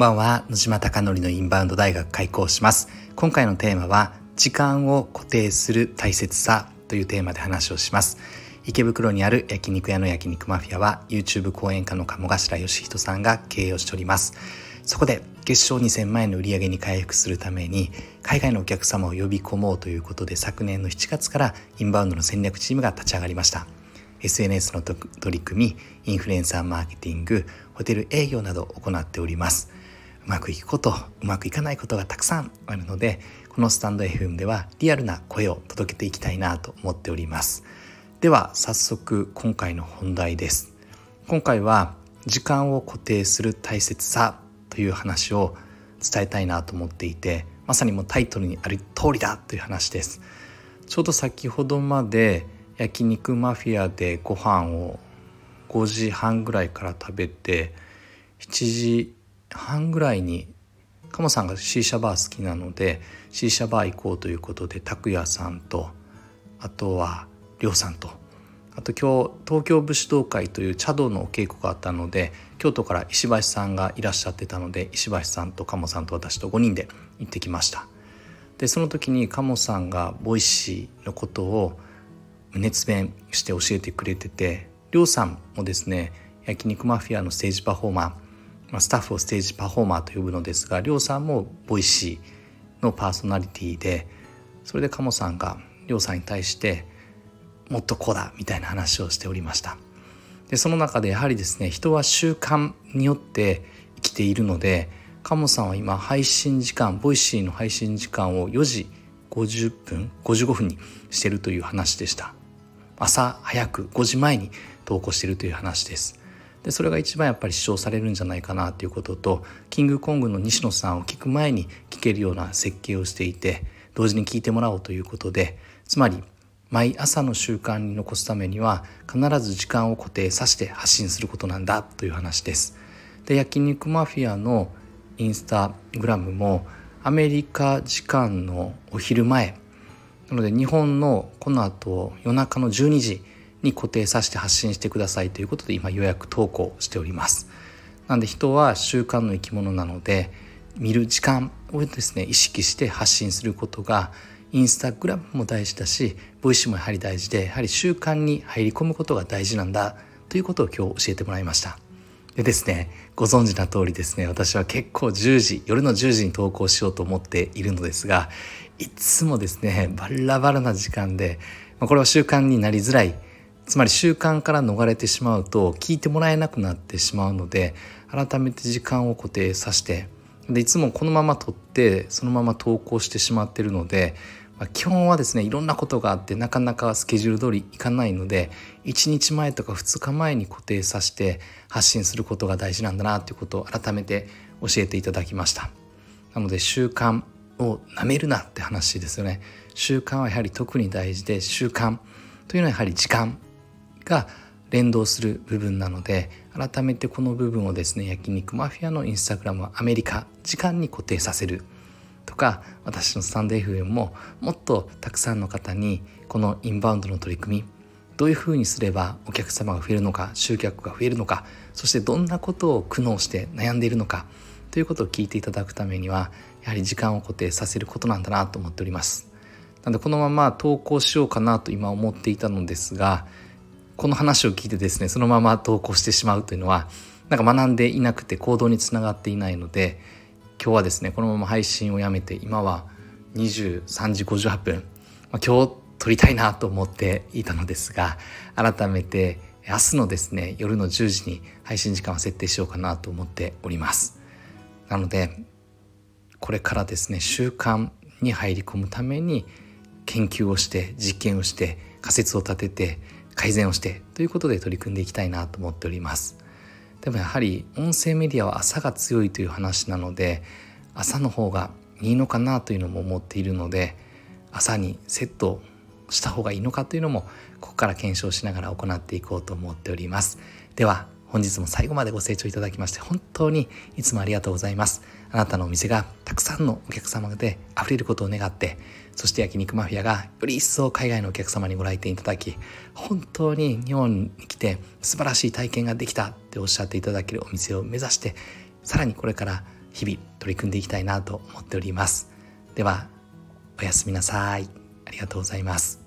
んばんは。野島貴則のインバウンド大学開講します。今回のテーマは時間を固定する大切さというテーマで話をします。池袋にある焼肉屋の焼肉マフィアは YouTube 講演家の鴨頭義人さんが経営をしております。そこで月賞2000万円の売り上げに回復するために海外のお客様を呼び込もうということで昨年の7月からインバウンドの戦略チームが立ち上がりました。SNS の取り組みインフルエンサーマーケティングホテル営業などを行っております。うまくいくことうまくいかないことがたくさんあるのでこのスタンド FM ではリアルな声を届けていきたいなと思っております。では早速今回の本題です。今回は時間を固定する大切さという話を伝えたいなと思っていてまさにもうタイトルにある通りだという話です。ちょうど先ほどまで焼肉マフィアでご飯を5時半ぐらいから食べて7時半ぐらいにカモさんがシーシャバー好きなのでシーシャバー行こうということで拓也さんとあとは亮さんとあと今日東京武士道会という茶道のお稽古があったので京都から石橋さんがいらっしゃってたので石橋さんと鴨さんと私と5人で行ってきました。でその時に鴨さんがボイシーのことを熱弁して教えてくれててりょうさんもですね焼肉マフィアのステージパフォーマー、まあ、スタッフをステージパフォーマーと呼ぶのですがりょうさんもボイシーのパーソナリティでそれで鴨さんがりょうさんに対してもっとこうだみたいな話をしておりました。でその中でやはりですね人は習慣によって生きているので鴨さんは今配信時間ボイシーの配信時間を4時50分55分にしてるという話でした。朝早く5時前に投稿しているという話です。でそれが一番やっぱり視聴されるんじゃないかなということとキングコングの西野さんを聞く前に聞けるような設計をしていて同時に聞いてもらおうということでつまり毎朝の習慣に残すためには必ず時間を固定させて発信することなんだという話です。で焼肉マフィアのインスタグラムもアメリカ時間のお昼前なので日本のこの後夜中の12時に固定させて発信してくださいということで今予約投稿しております。なんで人は習慣の生き物なので見る時間をですね意識して発信することがインスタグラムも大事だしボイシもやはり大事でやはり習慣に入り込むことが大事なんだということを今日教えてもらいました。でですねご存知の通りですね私は結構10時夜の10時に投稿しようと思っているのですがいつもですねバラバラな時間でこれは習慣になりづらいつまり習慣から逃れてしまうと聞いてもらえなくなってしまうので改めて時間を固定させてでいつもこのまま撮ってそのまま投稿してしまってるので、まあ、基本はですねいろんなことがあってなかなかスケジュール通りいかないので1日前とか2日前に固定させて発信することが大事なんだなということを改めて教えていただきました。なので習慣をなめるなって話ですよね。習慣はやはり特に大事で習慣というのはやはり時間。が連動する部分なので改めてこの部分をですね焼肉マフィアのインスタグラムはアメリカ時間に固定させる。とか私のスタンド FM ももっとたくさんの方にこのインバウンドの取り組みどういうふうにすればお客様が増えるのか集客が増えるのかそしてどんなことを苦悩して悩んでいるのかということを聞いていただくためにはやはり時間を固定させることなんだなと思っております。なのでこのまま投稿しようかなと今思っていたのですがこの話を聞いてですねそのまま投稿してしまうというのはなんか学んでいなくて行動につながっていないので今日はですねこのまま配信をやめて今は23時58分、まあ、今日撮りたいなと思っていたのですが改めて明日のですね夜の10時に配信時間を設定しようかなと思っております。なのでこれからですね習慣に入り込むために研究をして実験をして仮説を立てて改善をしてということで取り組んでいきたいなと思っております。でもやはり音声メディアは朝が強いという話なので朝の方がいいのかなというのも思っているので朝にセットした方がいいのかというのもここから検証しながら行っていこうと思っております。では本日も最後までご清聴いただきまして本当にいつもありがとうございます。あなたのお店がたくさんのお客様で溢れることを願ってそして焼肉マフィアがより一層海外のお客様にご来店いただき本当に日本に来て素晴らしい体験ができたっておっしゃっていただけるお店を目指してさらにこれから日々取り組んでいきたいなと思っております。ではおやすみなさい。ありがとうございます。